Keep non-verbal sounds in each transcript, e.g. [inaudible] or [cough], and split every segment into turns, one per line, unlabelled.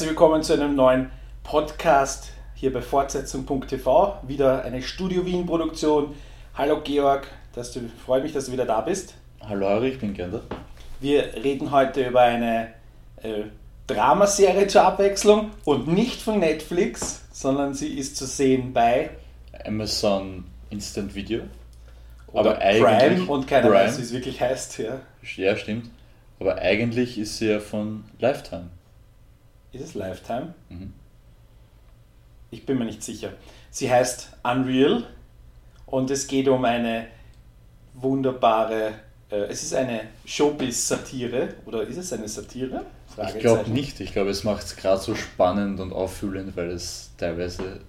Herzlich willkommen zu einem neuen Podcast hier bei Fortsetzung.tv. Wieder eine Studio Wien Produktion. Hallo Georg, dass du, freue mich, dass du wieder da bist.
Hallo Ari, ich bin Gender.
Wir reden heute über eine äh, Dramaserie zur Abwechslung und nicht von Netflix, sondern sie ist zu sehen bei
Amazon Instant Video.
Oder Prime und keiner Prime. weiß, wie es wirklich heißt. Ja.
ja, stimmt. Aber eigentlich ist sie ja von Lifetime.
Ist es Lifetime? Mhm. Ich bin mir nicht sicher. Sie heißt Unreal und es geht um eine wunderbare, äh, es ist eine Showbiz-Satire oder ist es eine Satire?
Ich glaube nicht. Ich glaube, es macht es gerade so spannend und auffühlend, weil es teilweise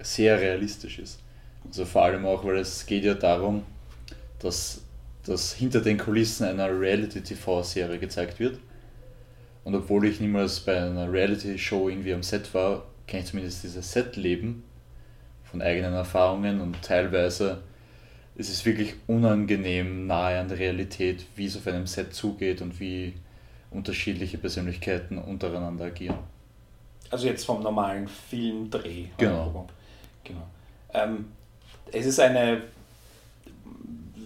sehr realistisch ist. Also vor allem auch, weil es geht ja darum, dass das hinter den Kulissen einer Reality-TV-Serie gezeigt wird und obwohl ich niemals bei einer Reality-Show irgendwie am Set war, kenne ich zumindest dieses Set-Leben von eigenen Erfahrungen und teilweise ist es wirklich unangenehm nahe an der Realität, wie es auf einem Set zugeht und wie unterschiedliche Persönlichkeiten untereinander agieren.
Also jetzt vom normalen Filmdreh.
Genau.
genau. Ähm, es ist eine,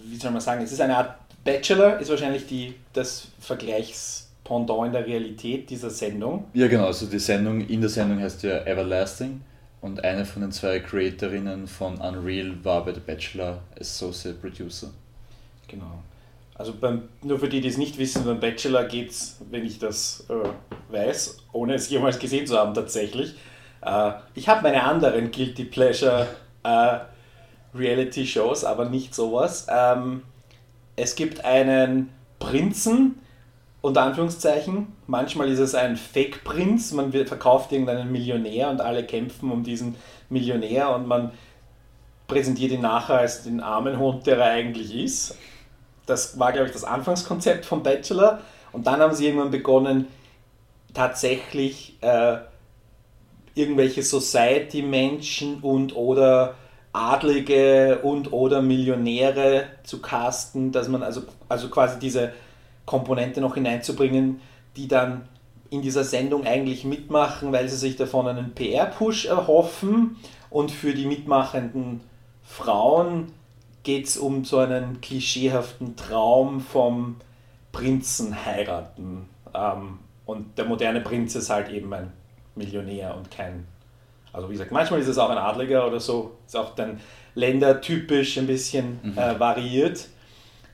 wie soll man sagen, es ist eine Art Bachelor, ist wahrscheinlich die, das Vergleichs Pendant in der Realität dieser Sendung.
Ja, genau. Also die Sendung in der Sendung heißt ja Everlasting und eine von den zwei Creatorinnen von Unreal war bei The Bachelor Associate Producer.
Genau. Also beim, nur für die, die es nicht wissen, beim Bachelor geht es, wenn ich das äh, weiß, ohne es jemals gesehen zu haben tatsächlich. Äh, ich habe meine anderen Guilty Pleasure äh, Reality Shows, aber nicht sowas. Ähm, es gibt einen Prinzen, unter Anführungszeichen. Manchmal ist es ein Fake-Prinz, man verkauft irgendeinen Millionär und alle kämpfen um diesen Millionär und man präsentiert ihn nachher als den armen Hund, der er eigentlich ist. Das war, glaube ich, das Anfangskonzept vom Bachelor. Und dann haben sie irgendwann begonnen, tatsächlich äh, irgendwelche Society-Menschen und oder Adlige und oder Millionäre zu casten, dass man also, also quasi diese Komponente noch hineinzubringen, die dann in dieser Sendung eigentlich mitmachen, weil sie sich davon einen PR-Push erhoffen. Und für die mitmachenden Frauen geht es um so einen klischeehaften Traum vom Prinzen heiraten. Ähm, und der moderne Prinz ist halt eben ein Millionär und kein. Also wie gesagt, manchmal ist es auch ein Adliger oder so, ist auch dann ländertypisch ein bisschen mhm. äh, variiert.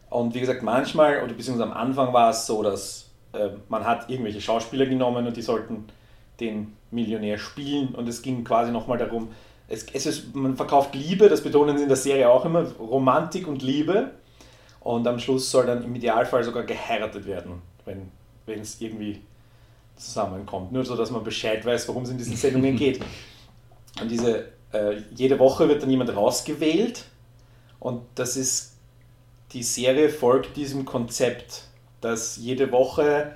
Und wie gesagt, manchmal, oder beziehungsweise am Anfang war es so, dass äh, man hat irgendwelche Schauspieler genommen und die sollten den Millionär spielen und es ging quasi nochmal darum, es, es ist, man verkauft Liebe, das betonen sie in der Serie auch immer, Romantik und Liebe und am Schluss soll dann im Idealfall sogar geheiratet werden, wenn es irgendwie zusammenkommt. Nur so, dass man Bescheid weiß, worum es in diesen Sendungen [laughs] geht. Und diese, äh, jede Woche wird dann jemand rausgewählt und das ist die Serie folgt diesem Konzept, dass jede Woche,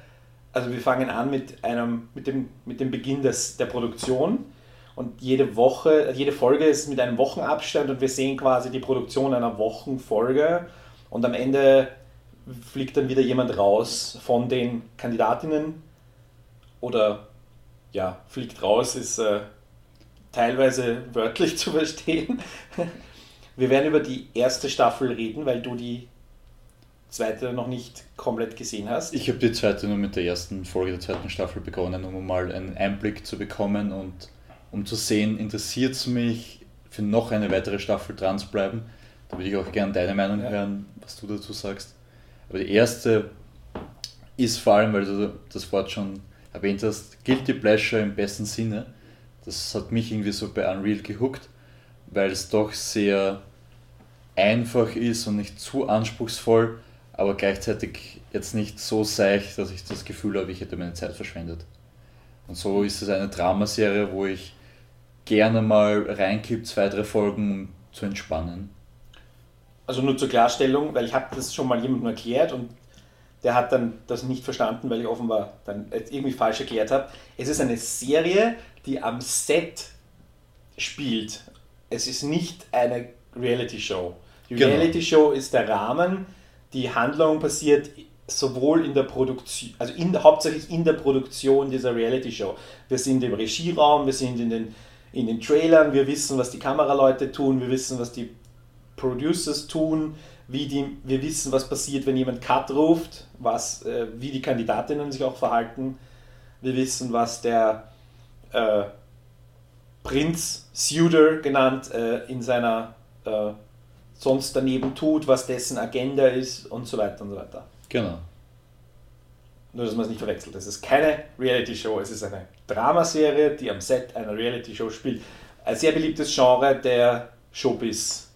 also wir fangen an mit, einem, mit, dem, mit dem Beginn des, der Produktion und jede Woche, jede Folge ist mit einem Wochenabstand und wir sehen quasi die Produktion einer Wochenfolge und am Ende fliegt dann wieder jemand raus von den Kandidatinnen oder ja, fliegt raus, ist äh, teilweise wörtlich [laughs] zu verstehen. Wir werden über die erste Staffel reden, weil du die zweite noch nicht komplett gesehen hast.
Ich habe die zweite nur mit der ersten Folge der zweiten Staffel begonnen, um mal einen Einblick zu bekommen und um zu sehen, interessiert es mich, für noch eine weitere Staffel dran zu bleiben. Da würde ich auch gerne deine Meinung ja. hören, was du dazu sagst. Aber die erste ist vor allem, weil du das Wort schon erwähnt hast, Guilty Pleasure im besten Sinne. Das hat mich irgendwie so bei Unreal gehuckt, weil es doch sehr einfach ist und nicht zu anspruchsvoll, aber gleichzeitig jetzt nicht so seich, dass ich das Gefühl habe, ich hätte meine Zeit verschwendet. Und so ist es eine Dramaserie, wo ich gerne mal reinkipp, zwei, drei Folgen, um zu entspannen.
Also nur zur Klarstellung, weil ich habe das schon mal jemandem erklärt und der hat dann das nicht verstanden, weil ich offenbar dann irgendwie falsch erklärt habe. Es ist eine Serie, die am Set spielt. Es ist nicht eine Reality Show. Die genau. Reality Show ist der Rahmen, die Handlung passiert sowohl in der Produktion, also in, hauptsächlich in der Produktion dieser Reality-Show. Wir sind im Regieraum, wir sind in den, in den Trailern, wir wissen, was die Kameraleute tun, wir wissen, was die Producers tun, wie die, wir wissen, was passiert, wenn jemand Cut ruft, was, äh, wie die Kandidatinnen sich auch verhalten. Wir wissen, was der äh, Prinz Suitor genannt äh, in seiner äh, sonst daneben tut, was dessen Agenda ist und so weiter und so weiter.
Genau.
Nur, dass man es nicht verwechselt. Es ist keine Reality-Show, es ist eine Dramaserie, die am Set einer Reality-Show spielt. Ein sehr beliebtes Genre der Showbiz-Filme.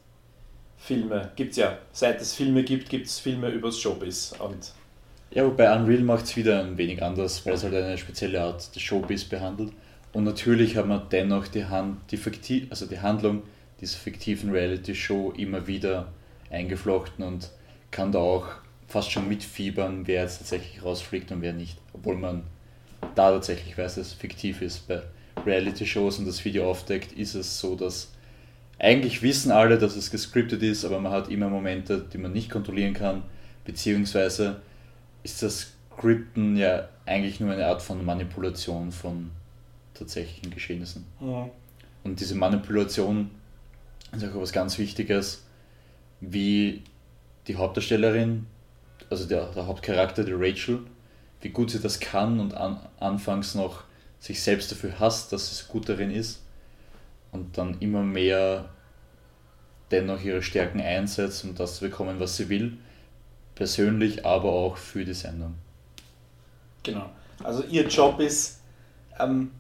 Gibt es ja. Seit es Filme gibt, gibt es Filme übers Showbiz. Und
ja, wobei Unreal macht es wieder ein wenig anders, weil es halt eine spezielle Art des Showbiz behandelt. Und natürlich hat man dennoch die, Hand, die, Fiktiv, also die Handlung dieser fiktiven Reality-Show immer wieder eingeflochten und kann da auch fast schon mitfiebern, wer jetzt tatsächlich rausfliegt und wer nicht. Obwohl man da tatsächlich weiß, dass es fiktiv ist. Bei Reality-Shows und das Video aufdeckt, ist es so, dass eigentlich wissen alle, dass es gescriptet ist, aber man hat immer Momente, die man nicht kontrollieren kann, beziehungsweise ist das Skripten ja eigentlich nur eine Art von Manipulation von tatsächlichen Geschehnissen. Ja. Und diese Manipulation ist auch was ganz Wichtiges, wie die Hauptdarstellerin also der, der Hauptcharakter, die Rachel, wie gut sie das kann und an, anfangs noch sich selbst dafür hasst, dass sie gut darin ist und dann immer mehr dennoch ihre Stärken einsetzt, um das zu bekommen, was sie will, persönlich, aber auch für die Sendung.
Genau. Also ihr Job ist, ähm,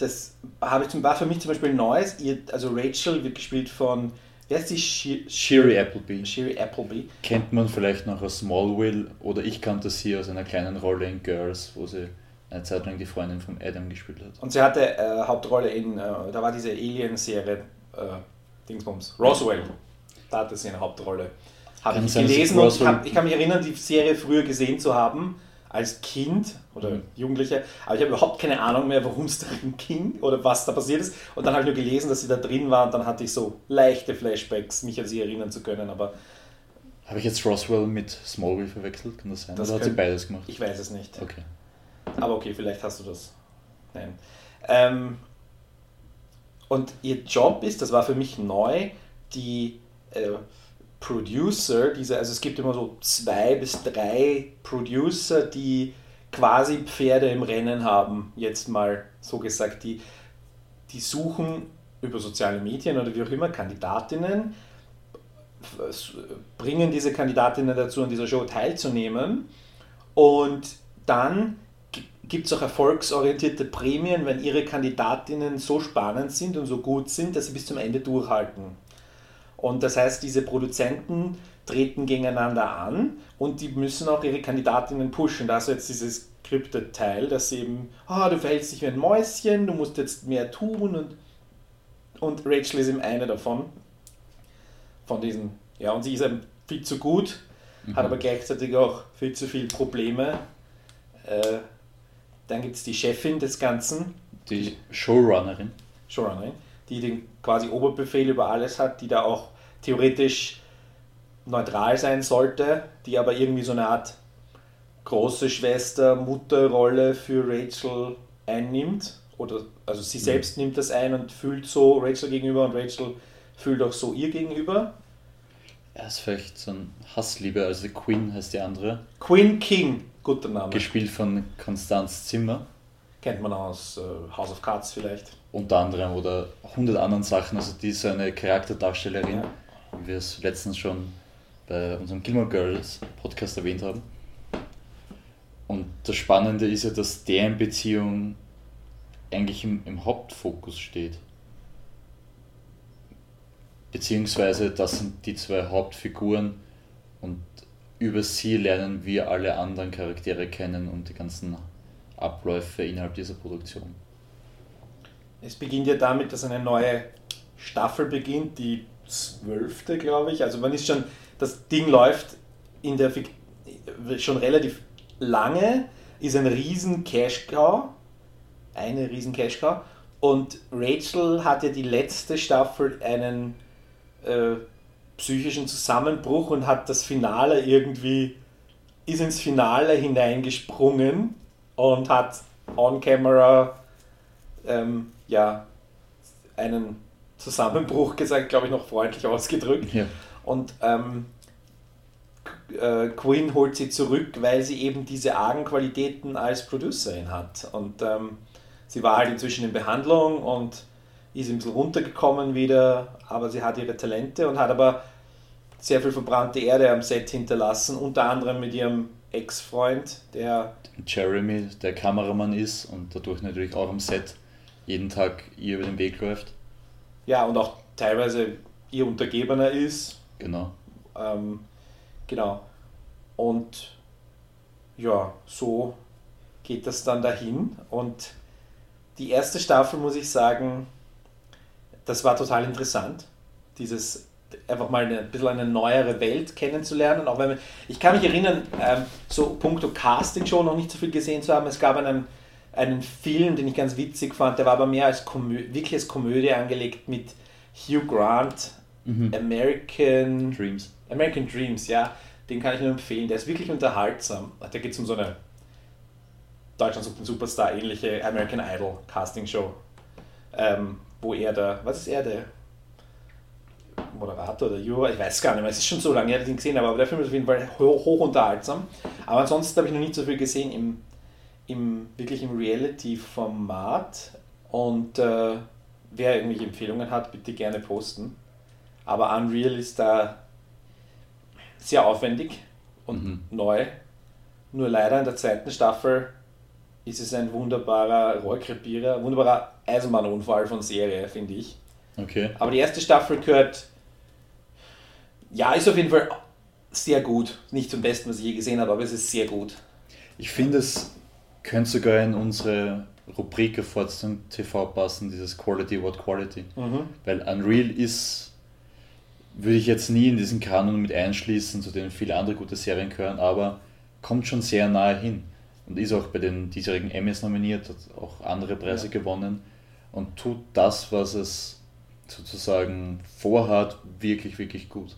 das habe ich zum, war für mich zum Beispiel Neues, ihr, also Rachel wird gespielt von Wer ist die
Sherry Appleby?
Sherry Appleby.
Kennt man vielleicht noch aus Smallville oder ich kannte sie aus einer kleinen Rolle in Girls, wo sie eine Zeit lang die Freundin von Adam gespielt hat.
Und sie hatte äh, Hauptrolle in, äh, da war diese Alien-Serie, äh, Dingsbums, Roswell. Da hatte sie eine Hauptrolle. Habe ich gelesen und hab, ich kann mich erinnern, die Serie früher gesehen zu haben als Kind oder mhm. Jugendliche, aber ich habe überhaupt keine Ahnung mehr, worum es darin ging oder was da passiert ist. Und dann habe ich nur gelesen, dass sie da drin war und dann hatte ich so leichte Flashbacks, mich an sie erinnern zu können. Aber
habe ich jetzt Roswell mit Smallville verwechselt? Kann das sein? Das oder hat sie beides gemacht?
Ich weiß es nicht.
Okay.
Aber okay, vielleicht hast du das. Nein. Ähm, und ihr Job ist, das war für mich neu, die äh, Producer, diese, also es gibt immer so zwei bis drei Producer, die quasi Pferde im Rennen haben, jetzt mal so gesagt, die, die suchen über soziale Medien oder wie auch immer Kandidatinnen, bringen diese Kandidatinnen dazu, an dieser Show teilzunehmen und dann gibt es auch erfolgsorientierte Prämien, wenn ihre Kandidatinnen so spannend sind und so gut sind, dass sie bis zum Ende durchhalten. Und das heißt, diese Produzenten treten gegeneinander an und die müssen auch ihre Kandidatinnen pushen. Da ist jetzt dieses scripted Teil, dass sie eben, ah, du verhältst dich wie ein Mäuschen, du musst jetzt mehr tun und, und Rachel ist eben eine davon. Von diesen, ja, und sie ist eben viel zu gut, mhm. hat aber gleichzeitig auch viel zu viele Probleme. Äh, dann gibt es die Chefin des Ganzen.
Die Showrunnerin.
Showrunnerin die den quasi Oberbefehl über alles hat, die da auch theoretisch neutral sein sollte, die aber irgendwie so eine Art große Schwester, Mutterrolle für Rachel einnimmt. Oder also sie mhm. selbst nimmt das ein und fühlt so Rachel gegenüber und Rachel fühlt auch so ihr gegenüber.
Er ist vielleicht so ein Hassliebe, also Queen heißt die andere.
Queen King, guter Name.
Gespielt von Constance Zimmer.
Kennt man aus äh, House of Cards vielleicht
unter anderem oder hundert anderen Sachen. Also die ist eine Charakterdarstellerin, ja. wie wir es letztens schon bei unserem Gilmore Girls Podcast erwähnt haben. Und das Spannende ist ja, dass deren Beziehung eigentlich im, im Hauptfokus steht. Beziehungsweise das sind die zwei Hauptfiguren und über sie lernen wir alle anderen Charaktere kennen und die ganzen Abläufe innerhalb dieser Produktion.
Es beginnt ja damit, dass eine neue Staffel beginnt, die zwölfte, glaube ich. Also man ist schon, das Ding läuft in der schon relativ lange, ist ein riesen Cash Cow, eine riesen Cash Cow. Und Rachel hat ja die letzte Staffel einen äh, psychischen Zusammenbruch und hat das Finale irgendwie ist ins Finale hineingesprungen und hat on camera ähm, ja, einen Zusammenbruch gesagt, glaube ich, noch freundlich ausgedrückt.
Ja.
Und ähm, äh, Quinn holt sie zurück, weil sie eben diese argen Qualitäten als Producerin hat. Und ähm, sie war halt inzwischen in Behandlung und ist ein bisschen runtergekommen wieder, aber sie hat ihre Talente und hat aber sehr viel verbrannte Erde am Set hinterlassen, unter anderem mit ihrem Ex-Freund, der
Jeremy, der Kameramann ist und dadurch natürlich auch am Set jeden Tag ihr über den Weg läuft.
ja und auch teilweise ihr Untergebener ist.
Genau.
Ähm, genau. Und ja, so geht das dann dahin. Und die erste Staffel, muss ich sagen, das war total interessant. Dieses einfach mal eine, ein bisschen eine neuere Welt kennenzulernen. Auch wenn man, ich kann mich erinnern, ähm, so puncto Casting schon noch nicht so viel gesehen zu haben. Es gab einen, einen Film, den ich ganz witzig fand, der war aber mehr als Komö wirklich als Komödie angelegt mit Hugh Grant,
Mhm.
American
Dreams.
American Dreams, ja, den kann ich nur empfehlen. Der ist wirklich unterhaltsam. Da geht es um so eine Deutschland sucht den Superstar ähnliche American Idol Casting Show, ähm, wo er der, was ist er, der Moderator oder Juror, ich weiß gar nicht mehr, es ist schon so lange, ich ihn gesehen habe, aber der Film ist auf jeden Fall hoch, hoch unterhaltsam. Aber ansonsten habe ich noch nicht so viel gesehen im, im wirklich im Reality-Format und äh, wer irgendwelche Empfehlungen hat, bitte gerne posten. Aber Unreal ist da sehr aufwendig und
Mhm.
neu. Nur leider in der zweiten Staffel ist es ein wunderbarer Rohrkrepierer, ein wunderbarer Eisenbahnunfall von Serie, finde ich.
Okay.
Aber die erste Staffel gehört, ja, ist auf jeden Fall sehr gut. Nicht zum Besten, was ich je gesehen habe, aber es ist sehr gut.
Ich finde, es könnte sogar in unsere Rubrik auf Fortsetzung TV passen, dieses Quality What Quality. Weil Unreal ist, würde ich jetzt nie in diesen Kanon mit einschließen, zu denen viele andere gute Serien gehören, aber kommt schon sehr nahe hin und ist auch bei den diesjährigen Emmys nominiert, hat auch andere Preise
Ja.
gewonnen und tut das, was es sozusagen vorhat, wirklich, wirklich gut.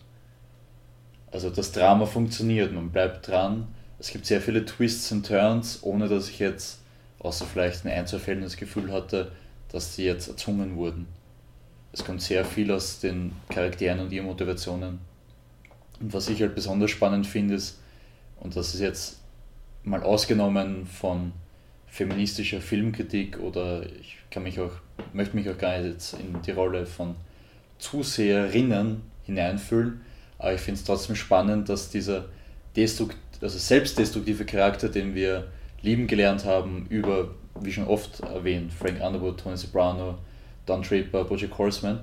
Also das Drama funktioniert, man bleibt dran. Es gibt sehr viele Twists und Turns, ohne dass ich jetzt, außer vielleicht in Einzelfällen, das Gefühl hatte, dass die jetzt erzwungen wurden. Es kommt sehr viel aus den Charakteren und ihren Motivationen. Und was ich halt besonders spannend finde, ist, und das ist jetzt mal ausgenommen von feministischer Filmkritik oder ich kann mich auch, möchte mich auch gar nicht jetzt in die Rolle von Zuseherinnen hineinfühlen, aber ich finde es trotzdem spannend, dass dieser destrukt, also selbstdestruktive Charakter, den wir lieben gelernt haben, über, wie schon oft erwähnt, Frank Underwood, Tony Soprano, Don Draper, Bojack Horseman,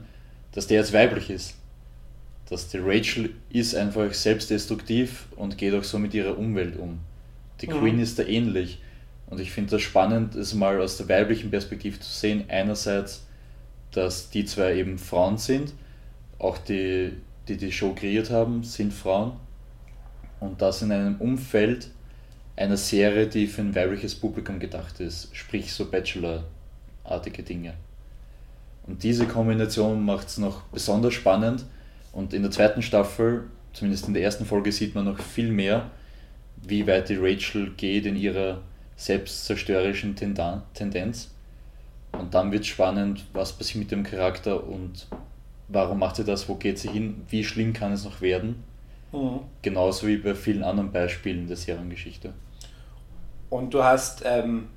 dass der jetzt weiblich ist. Dass die Rachel ist einfach selbstdestruktiv und geht auch so mit ihrer Umwelt um. Die
Mhm.
Queen ist da ähnlich. Und ich finde das spannend, es mal aus der weiblichen Perspektive zu sehen. Einerseits, dass die zwei eben Frauen sind, auch die, die die Show kreiert haben, sind Frauen. Und das in einem Umfeld einer Serie, die für ein weibliches Publikum gedacht ist, sprich so Bachelor-artige Dinge. Und diese Kombination macht es noch besonders spannend. Und in der zweiten Staffel, zumindest in der ersten Folge, sieht man noch viel mehr, wie weit die Rachel geht in ihrer selbstzerstörerischen Tendenz. Und dann wird es spannend, was passiert mit dem Charakter und warum macht sie das, wo geht sie hin, wie schlimm kann es noch werden.
Mhm.
Genauso wie bei vielen anderen Beispielen der Seriengeschichte.
Und du hast ähm,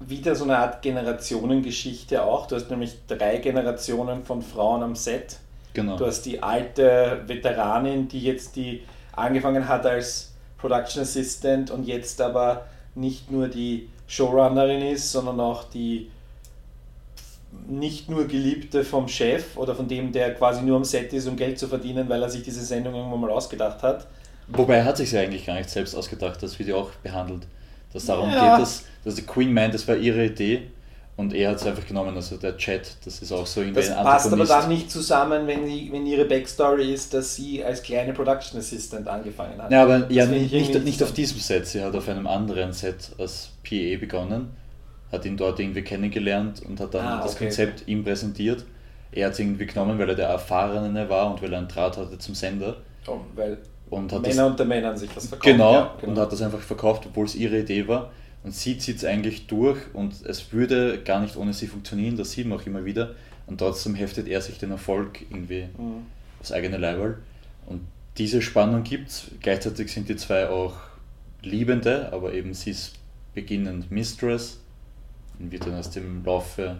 wieder so eine Art Generationengeschichte auch. Du hast nämlich drei Generationen von Frauen am Set.
Genau.
Du hast die alte Veteranin, die jetzt die angefangen hat als Production Assistant und jetzt aber nicht nur die Showrunnerin ist, sondern auch die nicht nur Geliebte vom Chef oder von dem, der quasi nur am Set ist, um Geld zu verdienen, weil er sich diese Sendung irgendwann mal ausgedacht hat.
Wobei er hat sich ja eigentlich gar nicht selbst ausgedacht, das wird ja auch behandelt. Dass darum
Ja.
geht, dass, dass die Queen meint, das war ihre Idee und er hat es einfach genommen, also der Chat, das ist auch so irgendwie
Das passt aber dann nicht zusammen, wenn, sie, wenn ihre Backstory ist, dass sie als kleine Production Assistant angefangen hat.
Ja, aber
Das
ja, nicht,
ich
nicht, nicht auf diesem Set, sie hat auf einem anderen Set als PA begonnen, hat ihn dort irgendwie kennengelernt und hat dann
Ah,
das
okay,
Konzept ihm präsentiert. Er hat es irgendwie genommen, weil er der Erfahrene war und weil er einen Draht hatte zum Sender.
Oh, weil
Und hat
Männer
das,
unter Männern sich was verkauft.
genau,
ja,
und hat das einfach verkauft, obwohl es ihre Idee war. Und sie zieht es eigentlich durch und es würde gar nicht ohne sie funktionieren, das sieht man auch immer wieder. Und trotzdem heftet er sich den Erfolg irgendwie
Mhm.
aufs eigene Leiberl. Und diese Spannung gibt es. Gleichzeitig sind die zwei auch Liebende, aber eben sie ist beginnend Mistress und wird dann aus dem Laufe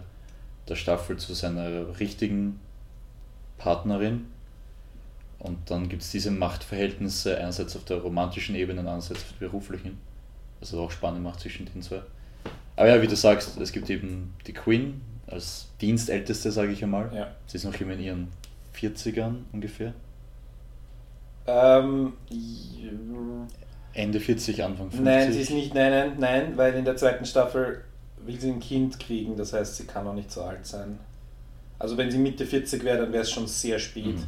der Staffel zu seiner richtigen Partnerin. Und dann gibt es diese Machtverhältnisse einerseits auf der romantischen Ebene und andererseits auf der beruflichen. Also auch spannend macht zwischen den zwei. Aber ja, wie du sagst, es gibt eben die Queen als Dienstälteste, sage ich einmal.
Ja.
Sie ist noch immer in ihren 40ern ungefähr.
Ähm,
Ende 40, Anfang 50.
nein, sie ist nicht, nein, nein, nein, weil in der zweiten Staffel will sie ein Kind kriegen, das heißt, sie kann auch nicht so alt sein. Also wenn sie Mitte 40 wäre, dann wäre es schon sehr spät.
Mhm.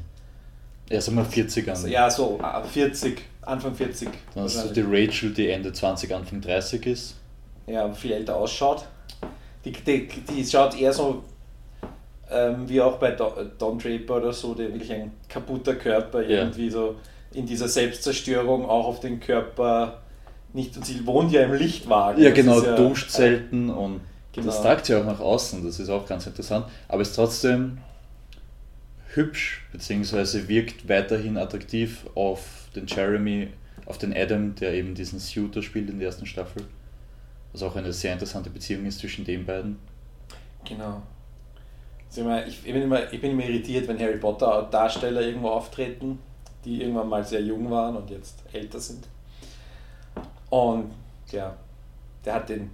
Ja, sagen wir 40 an.
Ja, so, ab 40, Anfang 40.
Dann hast du die Rachel, die Ende 20, Anfang 30 ist.
Ja, viel älter ausschaut. Die, die, die schaut eher so ähm, wie auch bei Don, Don Draper oder so, der wirklich ein kaputter Körper
Ja.
irgendwie so in dieser Selbstzerstörung auch auf den Körper nicht. Und sie wohnt ja im Lichtwagen.
Ja,
Das
genau,
ja-
duscht selten und
Genau.
das tragt sie auch nach außen, das ist auch ganz interessant. Aber ist trotzdem hübsch, beziehungsweise wirkt weiterhin attraktiv auf den Jeremy, auf den Adam, der eben diesen Suitor spielt in der ersten Staffel. Was auch eine sehr interessante Beziehung ist zwischen den beiden.
Genau. Ich, ich, bin immer, ich bin immer irritiert, wenn Harry Potter Darsteller irgendwo auftreten, die irgendwann mal sehr jung waren und jetzt älter sind. Und ja, der hat den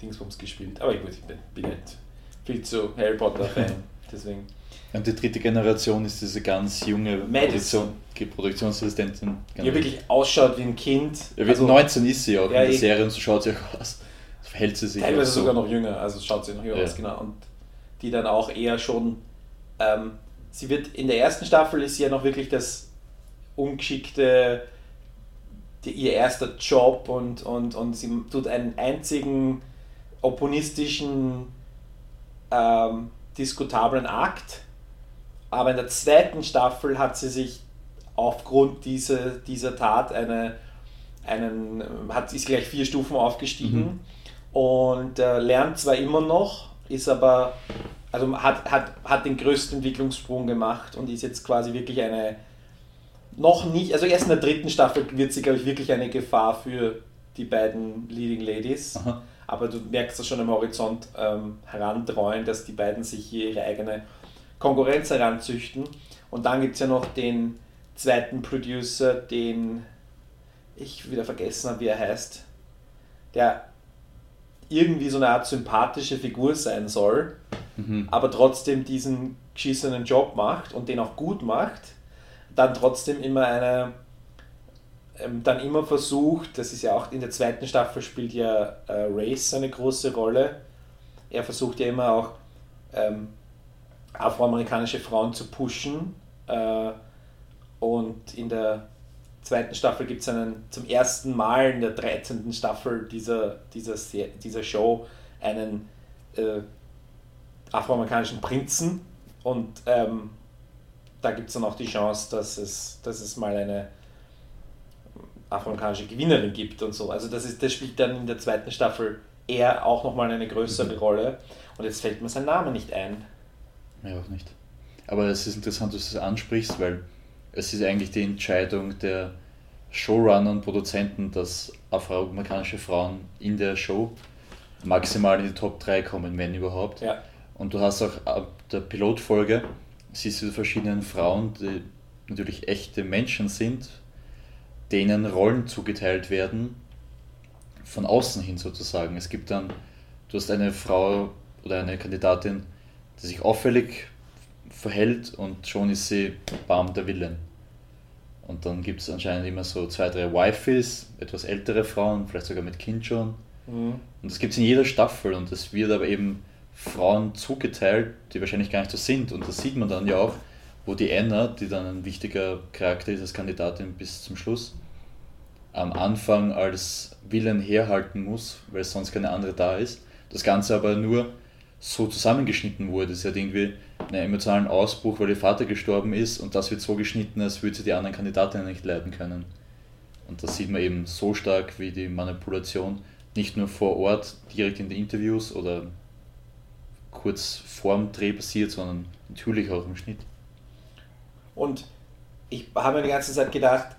Dingsbums gespielt. Aber gut, ich bin, bin nicht viel zu Harry Potter-Fan. [laughs] Deswegen.
Und die dritte Generation ist diese ganz junge
Madison.
Produktion, Produktionsassistentin.
Die wirklich ausschaut wie ein Kind.
Ja,
Also
19 ist sie auch
Ja,
in der. Serie und so schaut sie auch aus. So verhält sie sich
teilweise
so.
sogar noch jünger, also schaut sie noch jünger
Ja.
aus, genau. Und die dann auch eher schon, ähm, sie wird in der ersten Staffel ist sie ja noch wirklich das ungeschickte, die, ihr erster Job und, und, und sie tut einen einzigen opponistischen, ähm, diskutablen Akt. Aber in der zweiten Staffel hat sie sich aufgrund dieser, dieser Tat eine, einen, hat, ist gleich vier Stufen aufgestiegen und äh, lernt zwar immer noch, ist aber, also hat, hat, hat den größten Entwicklungssprung gemacht und ist jetzt quasi wirklich eine, noch nicht, also erst in der dritten Staffel wird sie, glaube ich, wirklich eine Gefahr für die beiden Leading Ladies.
Aha.
Aber du merkst das schon am Horizont ähm, herantreuen, dass die beiden sich hier ihre eigene Konkurrenz heranzüchten. Und dann gibt es ja noch den zweiten Producer, den ich wieder vergessen habe, wie er heißt, der irgendwie so eine Art sympathische Figur sein soll,
Mhm.
aber trotzdem diesen geschissenen Job macht und den auch gut macht, dann trotzdem immer eine, ähm, dann immer versucht, das ist ja auch in der zweiten Staffel spielt ja äh, Race eine große Rolle. Er versucht ja immer auch ähm, afroamerikanische Frauen zu pushen äh, und in der zweiten Staffel gibt es einen zum ersten Mal in der 13. Staffel dieser, dieser, Se- dieser Show einen äh, afroamerikanischen Prinzen und ähm, da gibt es dann auch die Chance, dass es, dass es mal eine afroamerikanische Gewinnerin gibt und so. Also das, ist, das spielt dann in der zweiten Staffel eher auch nochmal eine größere
Mhm.
Rolle und jetzt fällt mir sein Name nicht ein.
Ja, auch nicht. Aber es ist interessant, dass du es ansprichst, weil es ist eigentlich die Entscheidung der Showrunner und Produzenten, dass afroamerikanische Frauen in der Show maximal in die Top 3 kommen, wenn überhaupt.
Ja.
Und du hast auch ab der Pilotfolge, siehst du verschiedenen Frauen, die natürlich echte Menschen sind, denen Rollen zugeteilt werden, von außen hin sozusagen. Es gibt dann, du hast eine Frau oder eine Kandidatin, die sich auffällig verhält und schon ist sie bam der Villain. Und dann gibt es anscheinend immer so zwei, drei Wifes, etwas ältere Frauen, vielleicht sogar mit Kind schon.
Mhm.
Und das gibt es in jeder Staffel und es wird aber eben Frauen zugeteilt, die wahrscheinlich gar nicht so sind. Und das sieht man dann ja auch, wo die Anna, die dann ein wichtiger Charakter ist als Kandidatin bis zum Schluss, am Anfang als Villain herhalten muss, weil sonst keine andere da ist. Das Ganze aber nur so zusammengeschnitten wurde. Sie hat irgendwie einen emotionalen Ausbruch, weil ihr Vater gestorben ist und das wird so geschnitten, als würde sie die anderen Kandidatinnen nicht leiden können. Und das sieht man eben so stark wie die Manipulation, nicht nur vor Ort, direkt in den Interviews oder kurz vorm Dreh passiert, sondern natürlich auch im Schnitt.
Und ich habe mir die ganze Zeit gedacht,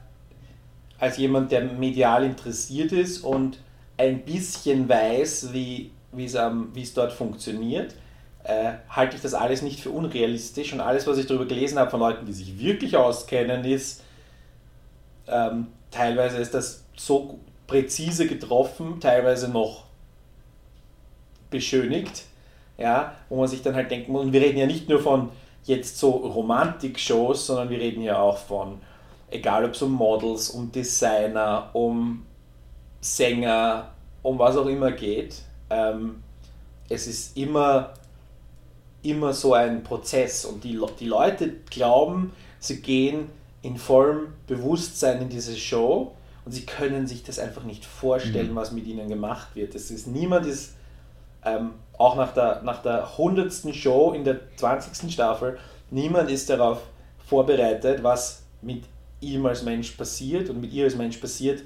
als jemand, der medial interessiert ist und ein bisschen weiß, wie, es dort funktioniert, äh, halte ich das alles nicht für unrealistisch. Und alles, was ich darüber gelesen habe von Leuten, die sich wirklich auskennen, ist, ähm, teilweise ist das so präzise getroffen, teilweise noch beschönigt, ja, wo man sich dann halt denken muss, und wir reden ja nicht nur von jetzt so Romantik-Shows, sondern wir reden ja auch von, egal ob es um Models, um Designer, um Sänger, um was auch immer geht. Ähm, es ist immer, immer so ein Prozess und die, die Leute glauben, sie gehen in vollem Bewusstsein in diese Show und sie können sich das einfach nicht vorstellen, mhm. was mit ihnen gemacht wird. Es ist niemand ist ähm, auch nach der, nach der 100. Show in der 20. Staffel, niemand ist darauf vorbereitet, was mit ihm als Mensch passiert und mit ihr als Mensch passiert,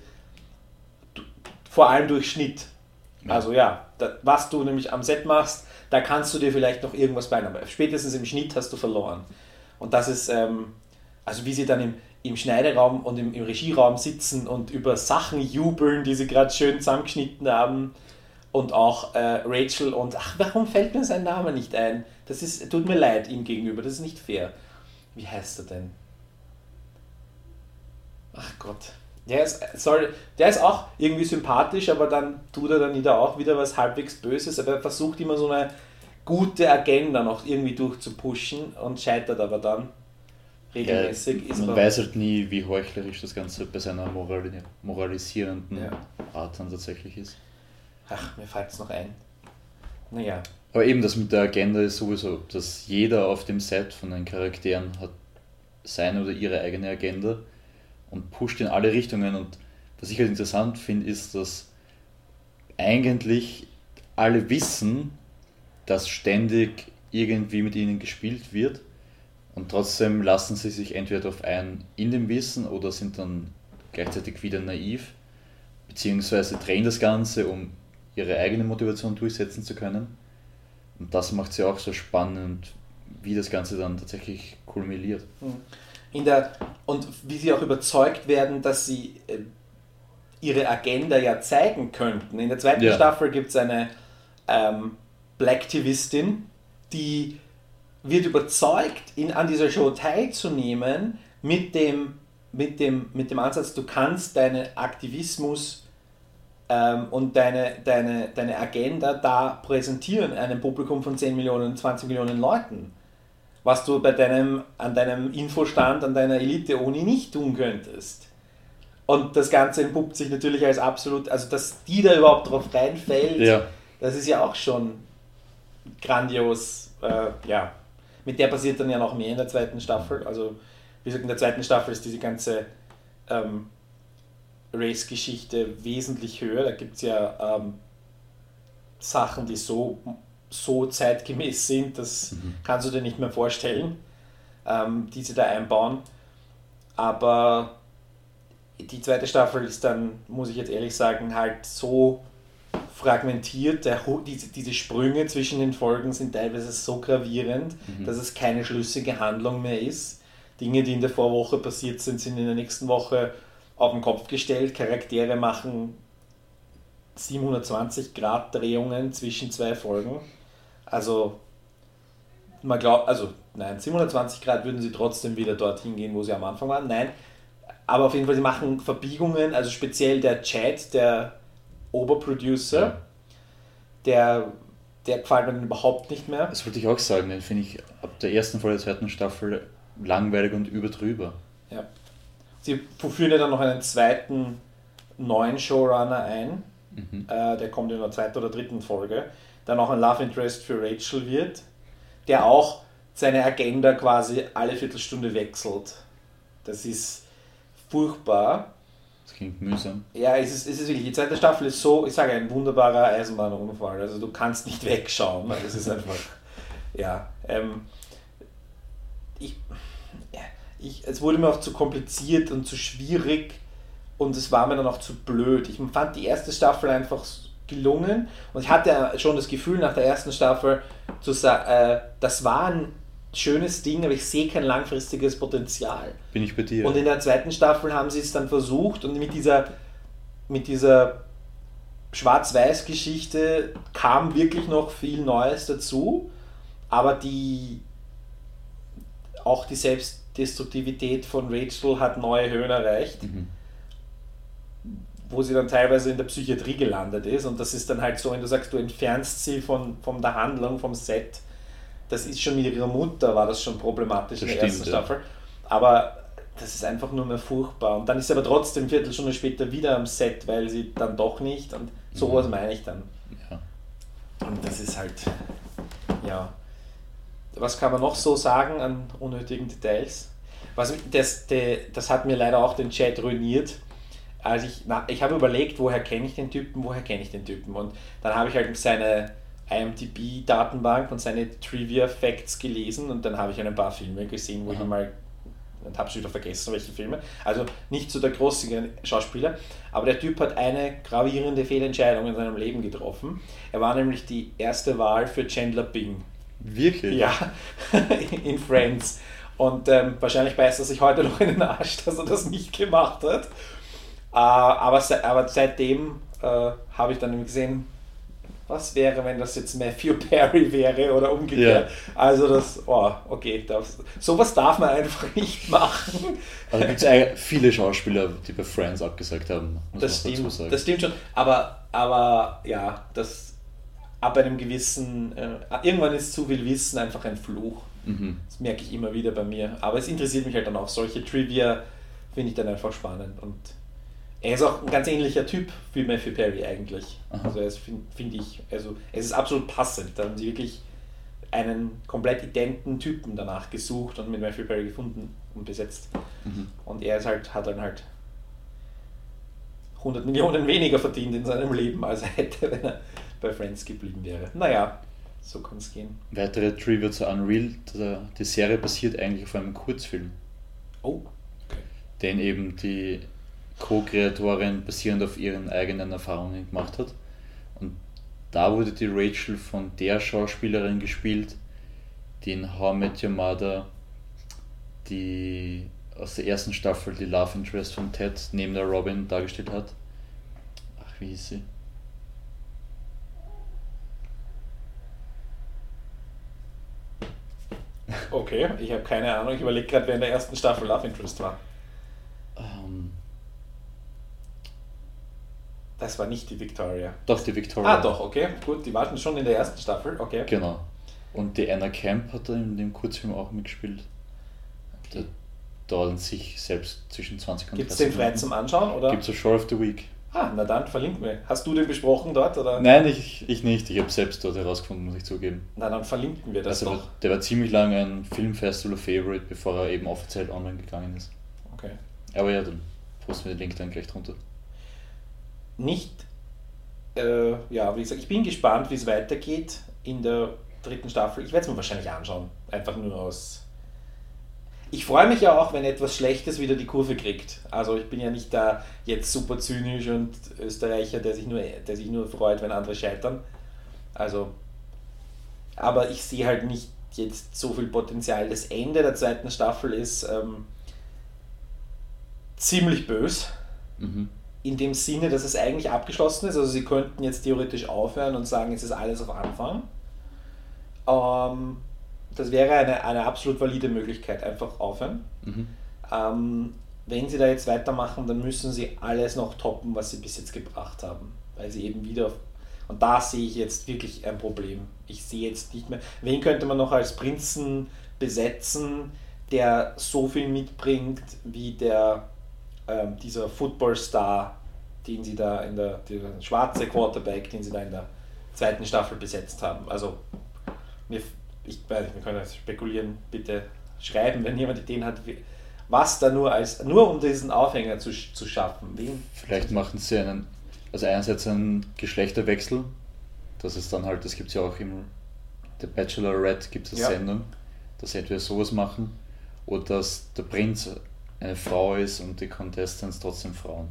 vor allem durch Schnitt. Ja. Also ja, da, was du nämlich am Set machst, da kannst du dir vielleicht noch irgendwas bein, aber spätestens im Schnitt hast du verloren. Und das ist, ähm, also wie sie dann im, im Schneideraum und im, im Regieraum sitzen und über Sachen jubeln, die sie gerade schön zusammengeschnitten haben und auch äh, Rachel und ach, warum fällt mir sein Name nicht ein? Das ist, tut mir leid ihm gegenüber, das ist nicht fair. Wie heißt er denn? Ach Gott. Der ist, soll, der ist auch irgendwie sympathisch, aber dann tut er dann wieder auch wieder was halbwegs Böses, aber er versucht immer so eine gute Agenda noch irgendwie durchzupushen und scheitert aber dann regelmäßig.
Ja, man weiß halt nie, wie heuchlerisch das Ganze bei seiner moralisierenden ja. Art dann tatsächlich ist.
Ach, mir fällt es noch ein. Naja.
Aber eben das mit der Agenda ist sowieso, dass jeder auf dem Set von den Charakteren hat seine oder ihre eigene Agenda und pusht in alle Richtungen. Und was ich halt interessant finde, ist, dass eigentlich alle wissen, dass ständig irgendwie mit ihnen gespielt wird und trotzdem lassen sie sich entweder darauf ein in dem Wissen oder sind dann gleichzeitig wieder naiv, beziehungsweise drehen das Ganze, um ihre eigene Motivation durchsetzen zu können. Und das macht sie auch so spannend, wie das Ganze dann tatsächlich kulminiert.
Mhm. In der, und wie sie auch überzeugt werden, dass sie äh, ihre Agenda ja zeigen könnten. In der zweiten ja. Staffel gibt es eine ähm, Blacktivistin, die wird überzeugt, in, an dieser Show teilzunehmen mit dem, mit, dem, mit dem Ansatz, du kannst deinen Aktivismus ähm, und deine, deine, deine Agenda da präsentieren, einem Publikum von 10 Millionen, 20 Millionen Leuten. Was du bei deinem, an deinem Infostand, an deiner Elite-Uni nicht tun könntest. Und das Ganze entpuppt sich natürlich als absolut, also dass die da überhaupt drauf reinfällt, ja. das ist ja auch schon grandios. Äh, ja, mit der passiert dann ja noch mehr in der zweiten Staffel. Also, wie gesagt, in der zweiten Staffel ist diese ganze ähm, Race-Geschichte wesentlich höher. Da gibt es ja ähm, Sachen, die so, so zeitgemäß sind, das mhm. kannst du dir nicht mehr vorstellen, ähm, die sie da einbauen. Aber die zweite Staffel ist dann, muss ich jetzt ehrlich sagen, halt so fragmentiert. Der, diese, diese Sprünge zwischen den Folgen sind teilweise so gravierend, mhm. dass es keine schlüssige Handlung mehr ist. Dinge, die in der Vorwoche passiert sind, sind in der nächsten Woche auf den Kopf gestellt. Charaktere machen 720 Grad Drehungen zwischen zwei Folgen. Also man glaubt, also nein, 720 Grad würden sie trotzdem wieder dorthin gehen, wo sie am Anfang waren. Nein, aber auf jeden Fall, sie machen Verbiegungen, also speziell der Chat, der Oberproducer, ja. der, der gefällt mir überhaupt nicht mehr.
Das wollte ich auch sagen, den finde ich ab der ersten Folge der zweiten Staffel langweilig und überdrüber.
Ja. Sie führen ja dann noch einen zweiten neuen Showrunner ein. Mhm. Äh, der kommt in der zweiten oder dritten Folge. Der noch ein Love Interest für Rachel wird. Der auch seine Agenda quasi alle Viertelstunde wechselt. Das ist furchtbar.
Das klingt mühsam.
Ja, es ist, es ist wirklich. Die zweite Staffel ist so, ich sage, ein wunderbarer Eisenbahnunfall. Also du kannst nicht wegschauen. Es ist einfach, ja. Ähm, ich, es wurde mir auch zu kompliziert und zu schwierig und es war mir dann auch zu blöd. Ich fand die erste Staffel einfach gelungen und ich hatte schon das Gefühl nach der ersten Staffel, zu äh, das war ein schönes Ding, aber ich sehe kein langfristiges Potenzial.
Bin ich bei dir.
Und in der zweiten Staffel haben sie es dann versucht und mit dieser, mit dieser Schwarz-Weiß-Geschichte kam wirklich noch viel Neues dazu, aber die auch die Selbstdestruktivität von Rachel hat neue Höhen erreicht. Mhm wo sie dann teilweise in der Psychiatrie gelandet ist. Und das ist dann halt so, wenn du sagst, du entfernst sie von, von der Handlung, vom Set. Das ist schon mit ihrer Mutter, war das schon problematisch das in der stimmt, ersten Staffel. Aber das ist einfach nur mehr furchtbar. Und dann ist sie aber trotzdem Viertelstunde später wieder am Set, weil sie dann doch nicht. Und sowas mhm. meine ich dann. Ja. Und das ist halt, ja. Was kann man noch so sagen an unnötigen Details? Was, das, das hat mir leider auch den Chat ruiniert als ich, na, ich habe überlegt, woher kenne ich den Typen, woher kenne ich den Typen. Und dann habe ich halt seine IMDb-Datenbank und seine Trivia-Facts gelesen und dann habe ich ein paar Filme gesehen, wo Aha. ich mal und habe wieder vergessen, welche Filme. Also nicht so der große Schauspieler, aber der Typ hat eine gravierende Fehlentscheidung in seinem Leben getroffen. Er war nämlich die erste Wahl für Chandler Bing.
Wirklich?
Ja, [laughs] in Friends. Und ähm, wahrscheinlich beißt er sich heute noch in den Arsch, dass er das nicht gemacht hat. Äh, aber, se aber seitdem äh, habe ich dann gesehen, was wäre, wenn das jetzt Matthew [laughs] Perry wäre oder umgekehrt. Ja. Also das, oh, okay, das, sowas darf man einfach [laughs] nicht machen.
Also gibt es viele Schauspieler, die bei Friends abgesagt haben.
das stimmt, das stimmt schon. Aber, aber ja, das ab einem gewissen, äh, irgendwann ist zu viel Wissen einfach ein Fluch. Mhm. Das merke ich immer wieder bei mir. Aber es interessiert mich halt dann auch. Solche Trivia finde ich dann einfach spannend und er ist auch ein ganz ähnlicher Typ wie Matthew Perry eigentlich. Aha. Also es finde find ich, also es ist absolut passend. Da haben sie wirklich einen komplett identen Typen danach gesucht und mit Matthew Perry gefunden und besetzt. Mhm. Und er ist halt, hat dann halt 100 Millionen weniger verdient in seinem Leben, als er hätte, wenn er bei Friends geblieben wäre. Naja, so kann es gehen.
Weitere Trivia zu Unreal, die Serie basiert eigentlich auf einem Kurzfilm.
Oh. Okay.
Den eben die Co-Kreatorin basierend auf ihren eigenen Erfahrungen gemacht hat. Und da wurde die Rachel von der Schauspielerin gespielt, die in How I Met Your Mother die aus der ersten Staffel die Love Interest von Ted neben der Robin dargestellt hat. Ach, wie hieß sie?
Okay, ich habe keine Ahnung. Ich überlege gerade, wer in der ersten Staffel Love Interest war.
Ähm,
das war nicht die Victoria.
Doch, die Victoria.
Ah, doch, okay. Gut, die warten schon in der ersten Staffel, okay.
Genau. Und die Anna Camp hat da in dem Kurzfilm auch mitgespielt. Der dauert sich selbst zwischen 20
und Gibt es den frei zum Anschauen?
Gibt es so Show of the Week.
Ah, na dann, verlink mir. Hast du den besprochen dort? Oder?
Nein, ich, ich nicht. Ich habe selbst dort herausgefunden, muss ich zugeben.
Na dann verlinken wir das
also, doch. Der war ziemlich lange ein Filmfestival Favorite, bevor er eben offiziell online gegangen ist.
Okay.
Aber ja, dann posten wir den Link dann gleich drunter
nicht, äh, ja, wie gesagt, ich bin gespannt, wie es weitergeht in der dritten Staffel. Ich werde es mir wahrscheinlich anschauen, einfach nur aus. Ich freue mich ja auch, wenn etwas Schlechtes wieder die Kurve kriegt. Also ich bin ja nicht da jetzt super zynisch und Österreicher, der sich nur, der sich nur freut, wenn andere scheitern. Also, aber ich sehe halt nicht jetzt so viel Potenzial. Das Ende der zweiten Staffel ist ähm, ziemlich bös. Mhm in dem Sinne, dass es eigentlich abgeschlossen ist. Also sie könnten jetzt theoretisch aufhören und sagen, es ist alles auf Anfang. Ähm, das wäre eine, eine absolut valide Möglichkeit, einfach aufhören. Mhm. Ähm, wenn sie da jetzt weitermachen, dann müssen sie alles noch toppen, was sie bis jetzt gebracht haben. Weil sie eben wieder. Und da sehe ich jetzt wirklich ein Problem. Ich sehe jetzt nicht mehr. Wen könnte man noch als Prinzen besetzen, der so viel mitbringt wie der ähm, dieser Footballstar, den sie da in der, der schwarze Quarterback, den sie da in der zweiten Staffel besetzt haben. Also, wir, ich weiß wir können jetzt spekulieren, bitte schreiben, wenn jemand Ideen hat, was da nur als, nur um diesen Aufhänger zu, zu schaffen. Wen?
Vielleicht machen sie einen, also einerseits einen Geschlechterwechsel, das ist dann halt, das gibt es ja auch im The Bachelorette gibt es eine ja. Sendung, dass sie entweder sowas machen oder dass der Prinz eine Frau ist und die Contestants trotzdem Frauen.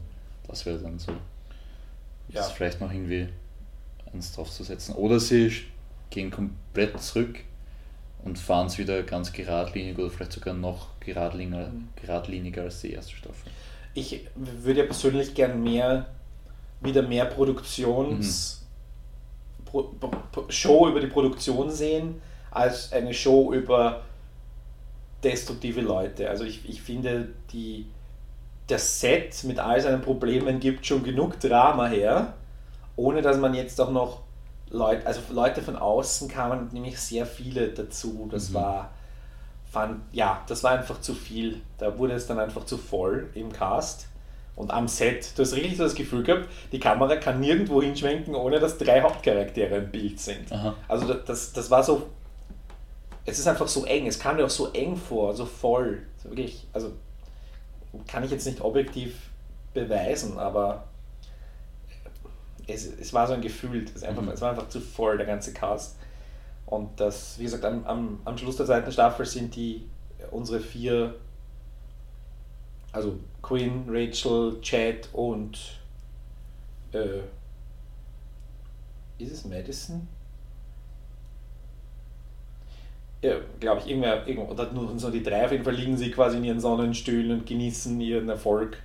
Das wäre dann so. Ja. Das ist vielleicht noch irgendwie eins draufzusetzen. Oder sie gehen komplett zurück und fahren es wieder ganz geradlinig oder vielleicht sogar noch geradliniger, mhm. geradliniger als die erste Staffel.
Ich würde ja persönlich gern mehr, wieder mehr Produktions mhm. Pro, Pro, Show über die Produktion sehen, als eine Show über destruktive Leute. Also ich, ich finde, die, das Set mit all seinen Problemen gibt schon genug Drama her, ohne dass man jetzt auch noch Leute, also Leute von außen kamen nämlich sehr viele dazu. Das mhm. war, fand, ja, das war einfach zu viel. Da wurde es dann einfach zu voll im Cast und am Set. Du hast richtig so das Gefühl gehabt, die Kamera kann nirgendwo hinschwenken, ohne dass drei Hauptcharaktere im Bild sind. Aha. Also das, das war so, es ist einfach so eng, es kam mir auch so eng vor, so voll. So wirklich, also kann ich jetzt nicht objektiv beweisen, aber es, es war so ein Gefühl, es, einfach, mhm. es war einfach zu voll, der ganze Cast. Und das, wie gesagt, am, am, am Schluss der zweiten Staffel sind die unsere vier, also Queen, Rachel, Chad und äh, ist es Madison? Ja, glaube ich, irgendwer, irgendwo, oder nur so die drei auf jeden Fall liegen sie quasi in ihren Sonnenstühlen und genießen ihren Erfolg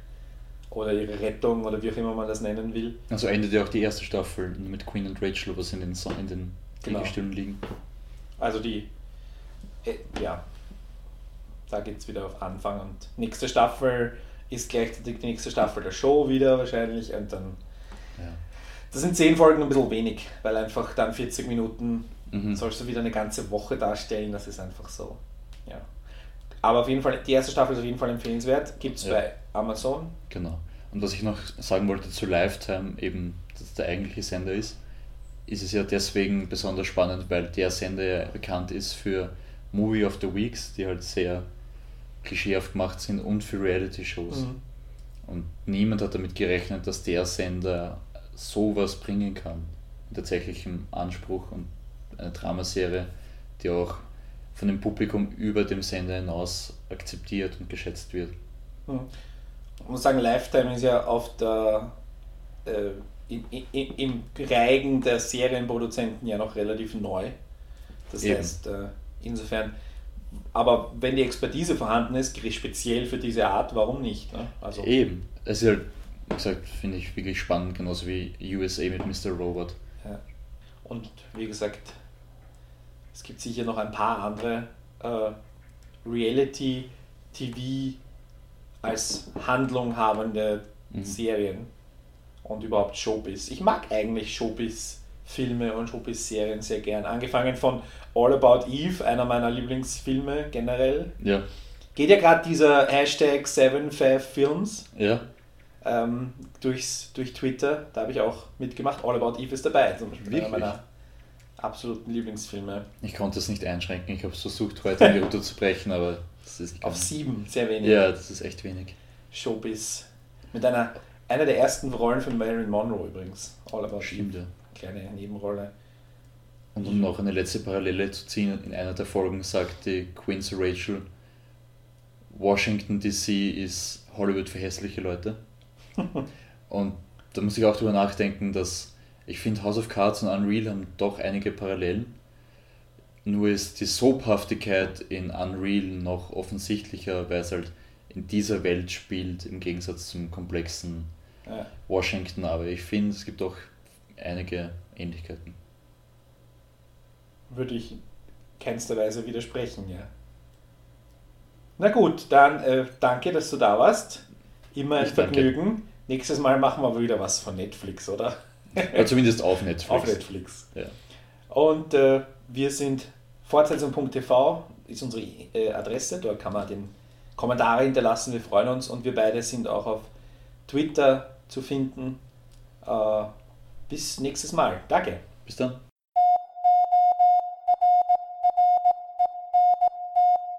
oder ihre Rettung oder wie auch immer man das nennen will.
Also endet ja auch die erste Staffel mit Queen und Rachel, was in den, Son in den genau. Liegestühlen liegen.
Also die, äh, ja, da geht es wieder auf Anfang und nächste Staffel ist gleichzeitig die nächste Staffel der Show wieder wahrscheinlich und dann. Ja. Das sind zehn Folgen ein bisschen wenig, weil einfach dann 40 Minuten mhm. sollst du wieder eine ganze Woche darstellen, das ist einfach so. Aber auf jeden Fall, die erste Staffel ist auf jeden Fall empfehlenswert. Gibt es ja. bei Amazon.
Genau. Und was ich noch sagen wollte zu Lifetime, eben, dass der eigentliche Sender ist, ist es ja deswegen besonders spannend, weil der Sender ja bekannt ist für Movie of the Weeks, die halt sehr klischeehaft gemacht sind und für Reality-Shows. Mhm. Und niemand hat damit gerechnet, dass der Sender sowas bringen kann. Tatsächlich Anspruch und eine Dramaserie, die auch von dem Publikum über dem Sender hinaus akzeptiert und geschätzt wird.
Mhm. Ich muss sagen, Lifetime ist ja auf der, äh, im, im, im Reigen der Serienproduzenten ja noch relativ neu. Das Eben. heißt, äh, insofern, aber wenn die Expertise vorhanden ist, speziell für diese Art, warum nicht? Ne?
Also, Eben. Es ist halt, wie gesagt, finde ich wirklich spannend, genauso wie USA mit Mr. Robot.
Ja. Und wie gesagt, es gibt sicher noch ein paar andere äh, Reality-TV- als Handlung habende mhm. Serien und überhaupt Showbiz. Ich mag eigentlich Showbiz-Filme und Showbiz-Serien sehr gern. Angefangen von All About Eve, einer meiner Lieblingsfilme generell.
Ja.
Geht ja gerade dieser Hashtag 75films
ja.
ähm, durchs, durch Twitter. Da habe ich auch mitgemacht. All About Eve ist dabei, zum Beispiel Wirklich? einer meiner absoluten Lieblingsfilme.
Ich konnte es nicht einschränken. Ich habe es versucht, heute runterzubrechen, aber
auf sieben, sehr wenig.
Ja, das ist echt wenig.
Showbiz. Mit einer, einer der ersten Rollen von Marilyn Monroe übrigens. All About
Stimmt, ja.
Kleine Nebenrolle.
Und um noch eine letzte Parallele zu ziehen, in einer der Folgen sagte Queen zu Rachel, Washington DC ist Hollywood für hässliche Leute. [laughs] und da muss ich auch drüber nachdenken, dass ich finde House of Cards und Unreal haben doch einige Parallelen. Nur ist die Soaphaftigkeit in Unreal noch offensichtlicher, weil es halt in dieser Welt spielt, im Gegensatz zum komplexen ja. Washington. Aber ich finde, es gibt auch einige Ähnlichkeiten.
Würde ich keinster Weise widersprechen, ja. Na gut, dann äh, danke, dass du da warst. Immer ein ich Vergnügen. Danke. Nächstes Mal machen wir wieder was von Netflix, oder?
Ja, zumindest auf Netflix.
Auf Netflix. Ja. Und äh, wir sind Fortsetzung.tv ist unsere äh, Adresse, dort kann man den Kommentare hinterlassen, wir freuen uns und wir beide sind auch auf Twitter zu finden. Äh, bis nächstes Mal. Danke.
Bis dann.